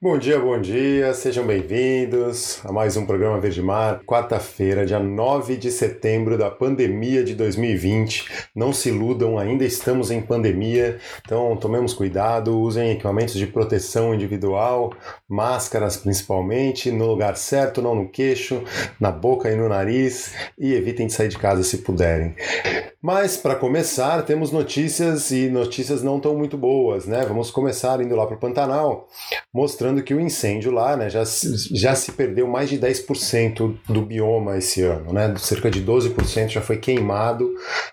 Bom dia, bom dia, sejam bem-vindos a mais um programa Verde Mar. Quarta-feira, dia 9 de setembro da pandemia de 2020. Não se iludam, ainda estamos em pandemia, então tomemos cuidado, usem equipamentos de proteção individual, máscaras principalmente, no lugar certo, não no queixo, na boca e no nariz e evitem de sair de casa se puderem. Mas para começar, temos notícias e notícias não tão muito boas, né? Vamos começar indo lá para o Pantanal, mostrando que o incêndio lá, né, já, já se perdeu mais de 10% do bioma esse ano, né? Cerca de 12% já foi queimado.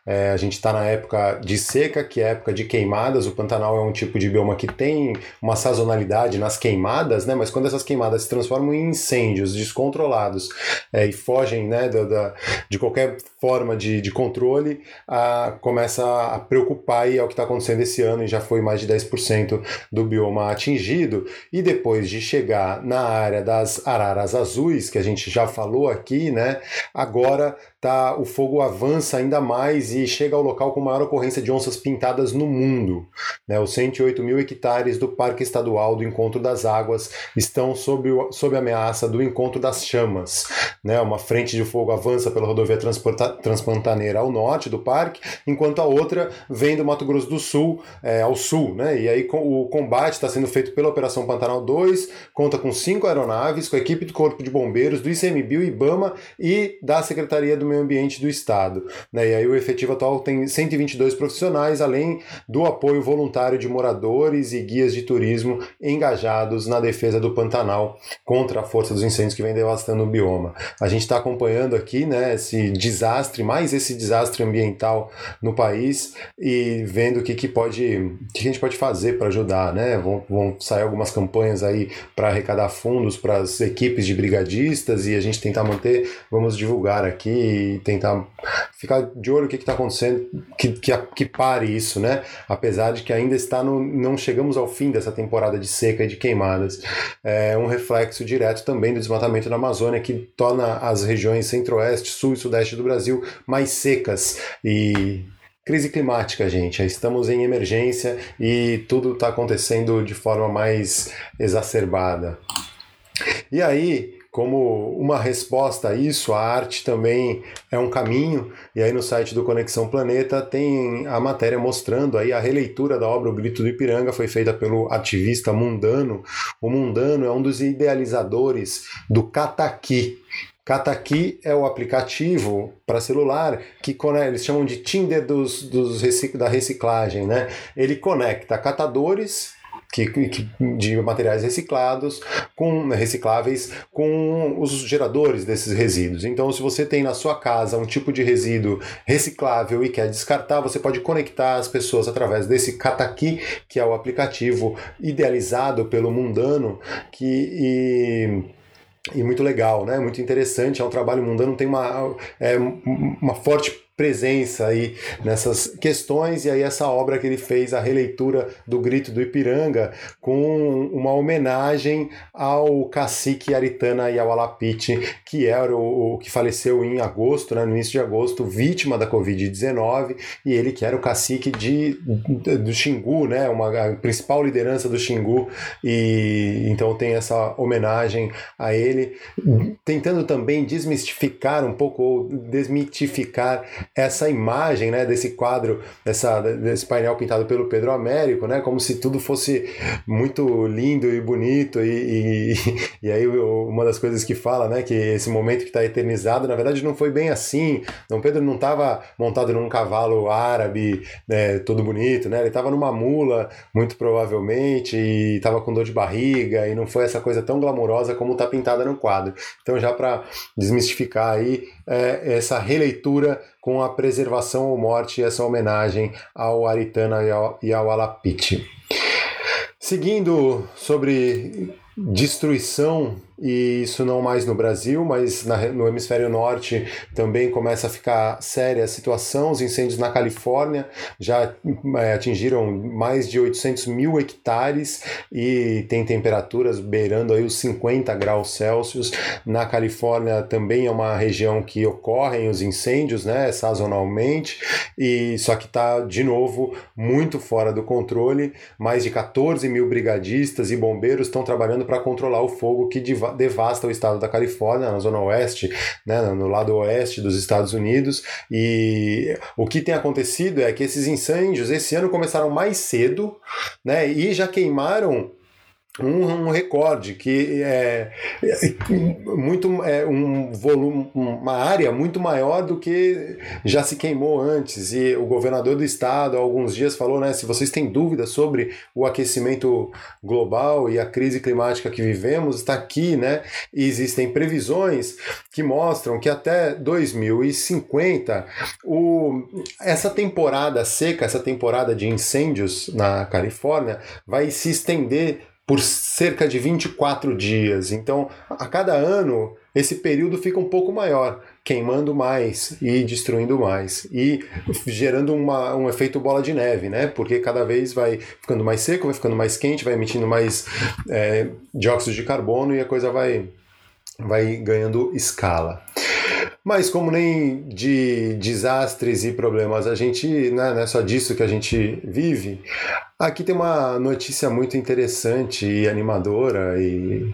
É, a gente está na época de seca, que é época de queimadas. O Pantanal é um tipo de bioma que tem uma sazonalidade nas queimadas, né? Mas quando essas queimadas se transformam em incêndios descontrolados é, e fogem, né, da, da de qualquer forma de, de controle, a, começa a preocupar e é o que está acontecendo esse ano e já foi mais de 10% do bioma atingido. E depois de chegar na área das araras azuis, que a gente já falou aqui, né, agora tá, o fogo avança ainda mais e chega ao local com maior ocorrência de onças pintadas no mundo. Né? Os 108 mil hectares do Parque Estadual do Encontro das Águas estão sob, sob ameaça do Encontro das Chamas. Né? Uma frente de fogo avança pela rodovia Transpantaneira ao norte do parque, enquanto a outra vem do Mato Grosso do Sul é, ao sul. Né? E aí o combate está sendo feito pela Operação Pantanal 2, conta com cinco aeronaves, com a equipe do Corpo de Bombeiros, do ICMBio, IBAMA e da Secretaria do Meio Ambiente do Estado. Né? E aí o efetivo atual tem 122 profissionais, além do apoio voluntário de moradores e guias de turismo engajados na defesa do Pantanal contra a força dos incêndios que vem devastando o bioma. A gente está acompanhando aqui né, esse desastre, mais esse desastre ambiental no país e vendo o que, que pode, que a gente pode fazer para ajudar, né? Vão, vão sair algumas campanhas aí para arrecadar fundos para as equipes de brigadistas e a gente tentar manter, vamos divulgar aqui e tentar ficar de olho o que está acontecendo, que, que, que, pare isso, né? Apesar de que ainda está no. não chegamos ao fim dessa temporada de seca e de queimadas. É um reflexo direto também do desmatamento da Amazônia, que torna as regiões centro-oeste, sul e sudeste do Brasil mais secas e Crise climática, gente. Estamos em emergência e tudo está acontecendo de forma mais exacerbada. E aí, como uma resposta a isso, a arte também é um caminho, e aí no site do Conexão Planeta tem a matéria mostrando aí a releitura da obra O Grito do Ipiranga, foi feita pelo ativista Mundano. O Mundano é um dos idealizadores do Kataki, Kataki é o aplicativo para celular que eles chamam de Tinder dos, dos da reciclagem, né? Ele conecta catadores que, que, de materiais reciclados, com recicláveis, com os geradores desses resíduos. Então, se você tem na sua casa um tipo de resíduo reciclável e quer descartar, você pode conectar as pessoas através desse Kataki, que é o aplicativo idealizado pelo Mundano, que e, e muito legal, né? Muito interessante. É um trabalho mundano, tem uma, é, uma forte presença aí nessas questões. E aí essa obra que ele fez a releitura do Grito do Ipiranga com uma homenagem ao cacique Aritana Yawalapiti que era o, o, que faleceu em agosto, né, no início de agosto, vítima da Covid-19 e ele que era o cacique de, do Xingu, né, uma a principal liderança do Xingu. E então tem essa homenagem a ele tentando também desmistificar um pouco ou desmitificar essa imagem né, desse quadro, dessa, desse painel pintado pelo Pedro Américo, né, como se tudo fosse muito lindo e bonito. E, e, e aí, uma das coisas que fala, né, que esse momento que está eternizado, na verdade, não foi bem assim. Dom Pedro não estava montado num cavalo árabe, né, todo bonito, né, ele estava numa mula, muito provavelmente, e estava com dor de barriga, e não foi essa coisa tão glamurosa como está pintada no quadro. Então, já para desmistificar aí é, essa releitura com a preservação ou morte essa homenagem ao Aritana e ao, e ao Alapiti. Seguindo sobre destruição e isso não mais no Brasil, mas na, no hemisfério norte também começa a ficar séria a situação. Os incêndios na Califórnia já é, atingiram mais de 800 mil hectares e tem temperaturas beirando aí os 50 graus Celsius. Na Califórnia também é uma região que ocorrem os incêndios, né, sazonalmente, e só que está de novo muito fora do controle. Mais de 14 mil brigadistas e bombeiros estão trabalhando para controlar o fogo que devasta o estado da Califórnia, na zona oeste, né, no lado oeste dos Estados Unidos. E o que tem acontecido é que esses incêndios esse ano começaram mais cedo, né, e já queimaram um, um, recorde que é, é muito é um volume uma área muito maior do que já se queimou antes. E o governador do estado há alguns dias falou né se vocês têm dúvidas sobre o aquecimento global e a crise climática que vivemos está aqui né e existem previsões que mostram que até 2050 o, essa temporada seca essa temporada de incêndios na Califórnia vai se estender por cerca de 24 dias. Então, a cada ano, esse período fica um pouco maior, queimando mais e destruindo mais. E gerando uma, um efeito bola de neve, né? Porque cada vez vai ficando mais seco, vai ficando mais quente, vai emitindo mais é, dióxido de carbono e a coisa vai, vai ganhando escala. Mas como nem de desastres e problemas a gente, né, não é só disso que a gente vive, aqui tem uma notícia muito interessante e animadora e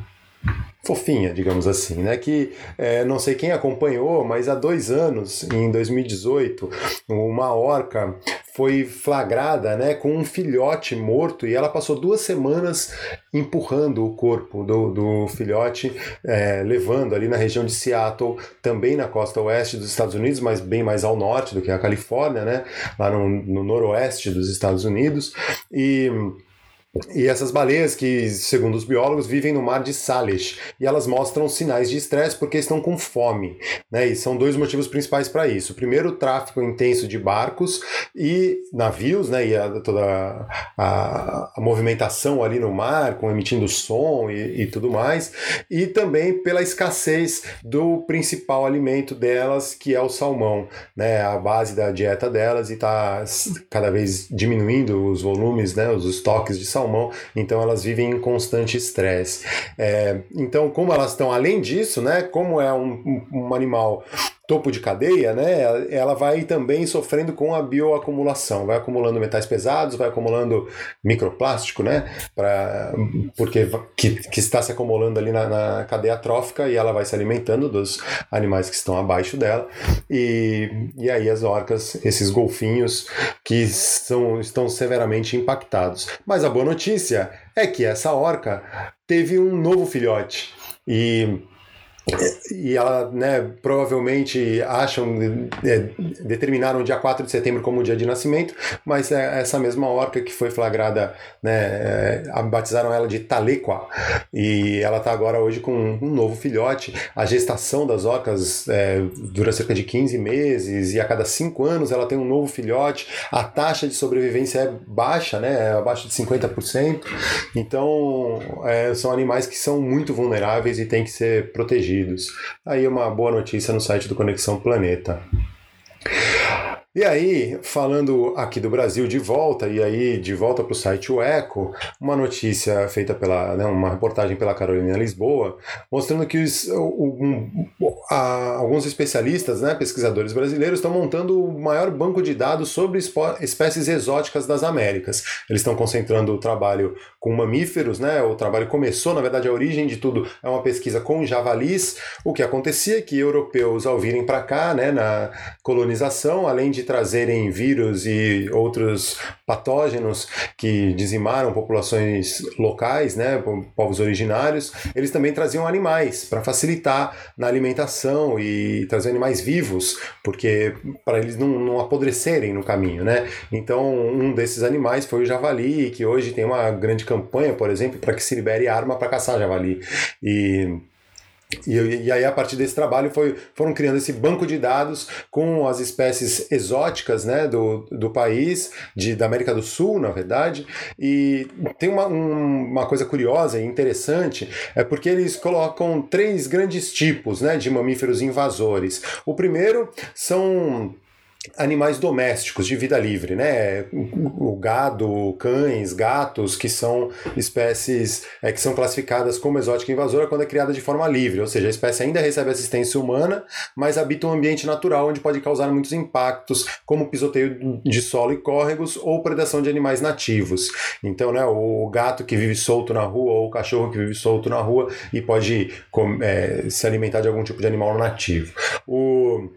fofinha, digamos assim, né? Que é, não sei quem acompanhou, mas há dois anos, em 2018, uma orca foi flagrada, né, com um filhote morto e ela passou duas semanas empurrando o corpo do, do filhote, é, levando ali na região de Seattle, também na costa oeste dos Estados Unidos, mas bem mais ao norte do que a Califórnia, né? Lá no, no noroeste dos Estados Unidos e e essas baleias que, segundo os biólogos, vivem no mar de Salish e elas mostram sinais de estresse porque estão com fome, né? E são dois motivos principais para isso. Primeiro, o tráfego intenso de barcos e navios, né? E a, toda a, a, movimentação ali no mar, com emitindo som e, e tudo mais. E também pela escassez do principal alimento delas, que é o salmão, né? A base da dieta delas e está cada vez diminuindo os volumes, né? Os estoques de salmão salmão, então elas vivem em constante estresse. É, então, como elas estão além disso, né, como é um, um animal topo de cadeia, né, ela vai também sofrendo com a bioacumulação, vai acumulando metais pesados, vai acumulando microplástico, né, pra, porque que, que está se acumulando ali na, na, cadeia trófica e ela vai se alimentando dos animais que estão abaixo dela e, e aí as orcas, esses golfinhos que são, estão severamente impactados. Mas a boa notícia é que essa orca teve um novo filhote e e ela, né, provavelmente acham, é, determinaram o dia 4 de setembro como o dia de nascimento, mas é essa mesma orca que foi flagrada, né, é, batizaram ela de Talequa, e ela está agora hoje com um novo filhote. A gestação das orcas é, dura cerca de 15 meses, e a cada 5 anos ela tem um novo filhote. A taxa de sobrevivência é baixa, né, é abaixo de 50%, então é, são animais que são muito vulneráveis e têm que ser protegidos. Aí uma boa notícia no site do Conexão Planeta. E aí, falando aqui do Brasil de volta, e aí de volta para o site O Eco, uma notícia feita pela, né, uma reportagem pela Carolina Lisboa, mostrando que os, um, a, alguns especialistas, né, pesquisadores brasileiros, estão montando o maior banco de dados sobre espécies exóticas das Américas. Eles estão concentrando o trabalho com mamíferos, né, o trabalho começou, na verdade, a origem de tudo é uma pesquisa com javalis. O que acontecia é que europeus, ao virem para cá, né, na colonização, além de trazerem vírus e outros patógenos que dizimaram populações locais, né, povos originários, eles também traziam animais para facilitar na alimentação e trazer animais vivos, porque para eles não, não apodrecerem no caminho, né? Então, um desses animais foi o javali, que hoje tem uma grande campanha, por exemplo, para que se libere arma para caçar javali. E E, e, aí, a partir desse trabalho, foi, foram criando esse banco de dados com as espécies exóticas né, do, do país, de, da América do Sul, na verdade. E tem uma, um, uma coisa curiosa e interessante, é porque eles colocam três grandes tipos né, de mamíferos invasores. O primeiro são animais domésticos de vida livre, né? O gado, cães, gatos, que são espécies é, que são classificadas como exótica invasora quando é criada de forma livre, ou seja, a espécie ainda recebe assistência humana, mas habita um ambiente natural onde pode causar muitos impactos, como pisoteio de solo e córregos ou predação de animais nativos. Então, né, o gato que vive solto na rua ou o cachorro que vive solto na rua e pode é, se alimentar de algum tipo de animal nativo. O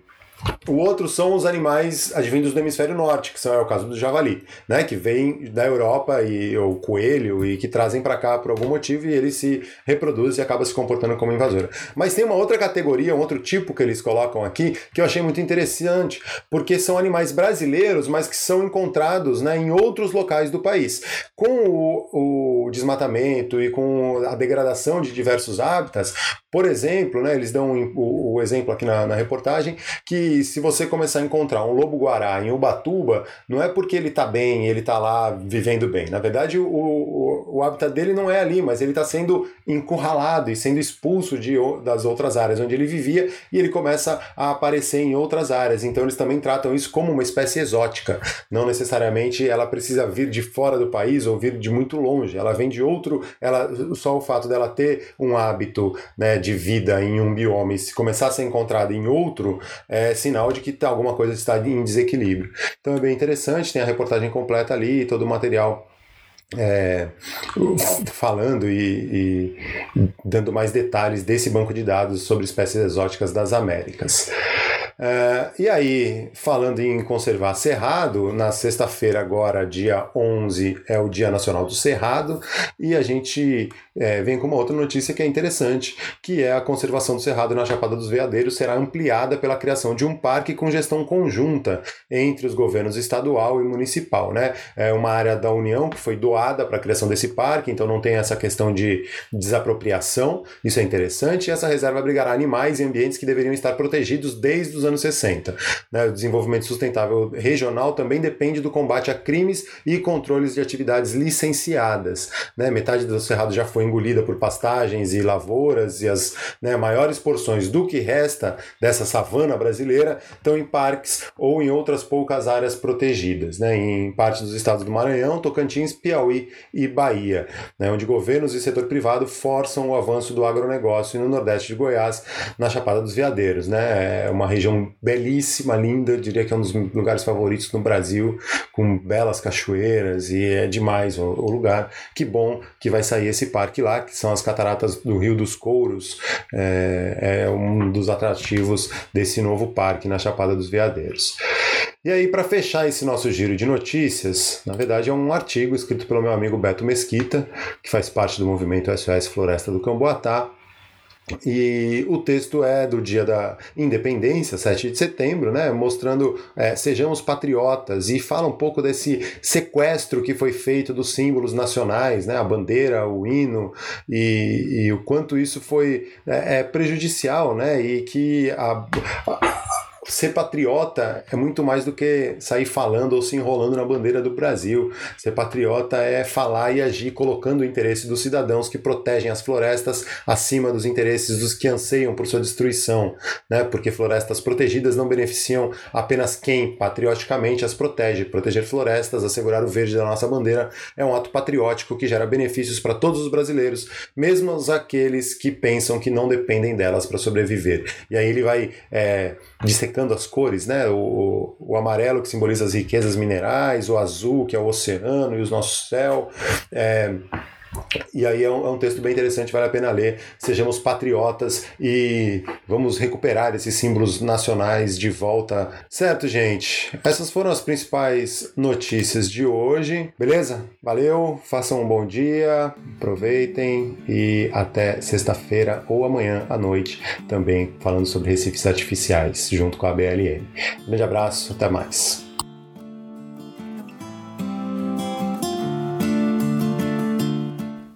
o outro são os animais advindos do hemisfério norte, que são é o caso do javali, né, que vem da Europa e o coelho e que trazem para cá por algum motivo e ele se reproduz e acaba se comportando como invasora. Mas tem uma outra categoria, um outro tipo que eles colocam aqui que eu achei muito interessante, porque são animais brasileiros, mas que são encontrados, né, em outros locais do país. Com o, o desmatamento e com a degradação de diversos hábitats, por exemplo, né, eles dão o, exemplo aqui na, na, reportagem que se você começar a encontrar um lobo-guará em Ubatuba, não é porque ele está bem, ele está lá vivendo bem. Na verdade, o, o, o hábitat dele não é ali, mas ele está sendo encurralado e sendo expulso de, das outras áreas onde ele vivia e ele começa a aparecer em outras áreas. Então, eles também tratam isso como uma espécie exótica. Não necessariamente ela precisa vir de fora do país ou vir de muito longe. Ela vem de outro. Ela, só o fato dela ter um hábito né, de vida em um bioma e se começar a ser encontrada em outro, é sinal de que tá, alguma coisa está em desequilíbrio. Então é bem interessante, tem a reportagem completa ali, todo o material é, falando e, e, dando mais detalhes desse banco de dados sobre espécies exóticas das Américas. É, e aí, falando em conservar cerrado, na sexta-feira, agora, dia 11, é o Dia Nacional do Cerrado, e a gente é, vem com uma outra notícia que é interessante, que é a conservação do cerrado na Chapada dos Veadeiros será ampliada pela criação de um parque com gestão conjunta entre os governos estadual e municipal. Né? É uma área da União que foi doada para a criação desse parque, então não tem essa questão de desapropriação, isso é interessante, e essa reserva abrigará animais e ambientes que deveriam estar protegidos desde os dos anos 60. Né? O desenvolvimento sustentável regional também depende do combate a crimes e controles de atividades licenciadas. Né? Metade do cerrado já foi engolida por pastagens e lavouras, e as né, maiores porções do que resta dessa savana brasileira estão em parques ou em outras poucas áreas protegidas, né? em parte dos estados do Maranhão, Tocantins, Piauí e Bahia, né? onde governos e setor privado forçam o avanço do agronegócio e no nordeste de Goiás, na Chapada dos Veadeiros. Né? É uma região belíssima, linda, diria que é um dos lugares favoritos no Brasil, com belas cachoeiras e é demais o, o lugar. Que bom que vai sair esse parque lá, que são as cataratas do Rio dos Couros, é, é um dos atrativos desse novo parque na Chapada dos Veadeiros. E aí, para fechar esse nosso giro de notícias, na verdade é um artigo escrito pelo meu amigo Beto Mesquita, que faz parte do movimento SOS Floresta do Camboatá, e o texto é do dia da independência, 7 de setembro, né, mostrando é, sejamos patriotas e fala um pouco desse sequestro que foi feito dos símbolos nacionais, né, a bandeira, o hino, e, e o quanto isso foi é, é prejudicial, né, e que a, a ser patriota é muito mais do que sair falando ou se enrolando na bandeira do Brasil. Ser patriota é falar e agir colocando o interesse dos cidadãos que protegem as florestas acima dos interesses dos que anseiam por sua destruição, né? Porque florestas protegidas não beneficiam apenas quem patrioticamente as protege. Proteger florestas, assegurar o verde da nossa bandeira é um ato patriótico que gera benefícios para todos os brasileiros, mesmo aqueles que pensam que não dependem delas para sobreviver. E aí ele vai é, dissecando as cores, né? O, o amarelo que simboliza as riquezas minerais, o azul que é o oceano e o nosso céu. É, e aí é um, é um, texto bem interessante, vale a pena ler. Sejamos patriotas e vamos recuperar esses símbolos nacionais de volta. Certo, gente? Essas foram as principais notícias de hoje. Beleza? Valeu, façam um bom dia, aproveitem e até sexta-feira ou amanhã à noite também falando sobre recifes artificiais junto com a BLM. Um grande abraço, até mais.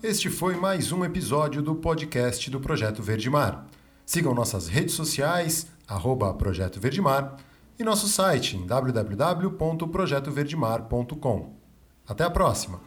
Este foi mais um episódio do podcast do Projeto Verde Mar. Sigam nossas redes sociais, arroba Projeto Verdemar, e nosso site em www.projetoverdemar.com. Até a próxima!